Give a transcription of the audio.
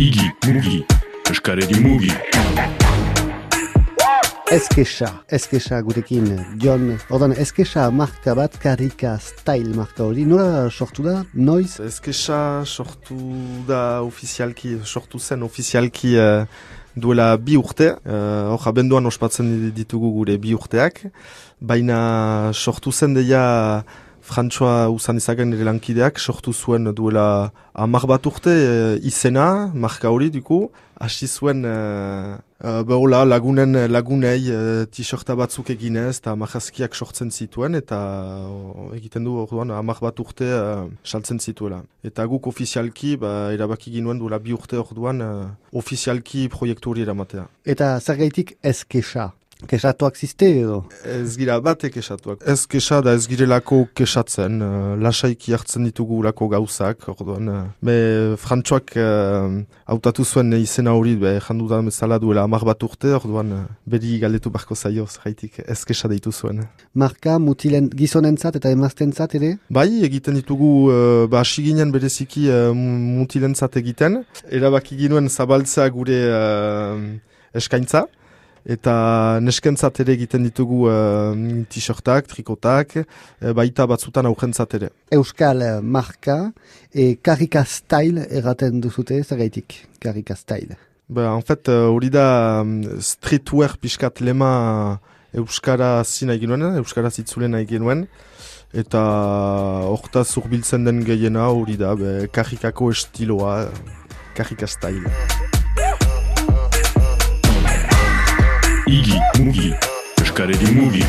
Igi, mugi, eskaredi mugi. Eskesa, eskesa gurekin, John, ordan, eskesa marka bat, karika style marka hori, nola sortu da, noiz? Eskesa sortu da ofizialki, sortu zen ofizialki uh, duela bi urte, uh, hor abenduan ospatzen ditugu gure bi urteak, baina sortu zen deia Frantsoa usan izagen ere lankideak sortu zuen duela amar bat urte uh, izena, marka hori duku, hasi zuen uh, uh, lagunen lagunei uh, t-shirta batzuk eginez eta majazkiak sortzen zituen eta uh, egiten du orduan amar bat urte uh, saltzen zituela. Eta guk ofizialki ba, erabaki ginuen duela bi urte orduan uh, ofizialki proiektu hori eramatea. Eta zer gaitik ezkesa? Kesatuak ziste edo? Ez gira batek kesatuak. Ez kesa da ez girelako kesatzen. Uh, lasaiki hartzen ditugu lako gauzak. Orduan, uh, me frantxoak uh, autatu zuen izena hori, be, jandu da bezala duela amar bat urte, orduan uh, beri galdetu barko zaio, zaitik ez kesa deitu zuen. Marka mutilen gizonentzat eta emaztentzat ere? Bai, egiten ditugu, uh, ba, ginen bereziki uh, mutilentzat egiten. Erabaki ginuen zabaltzea gure uh, eskaintza eta neskentzat ere egiten ditugu uh, t-shirtak, trikotak, e, baita batzutan aukentzat ere. Euskal marka, e, karika style erraten duzute, zagaitik, karika style? Ba, en fait, hori da streetwear pixkat lema Euskara zina eginuen, Euskara zitzulen eginuen, eta horta zurbiltzen den gehiena hori da, be, karikako estiloa, karika style. Igi, mugi, eskaredi mugi.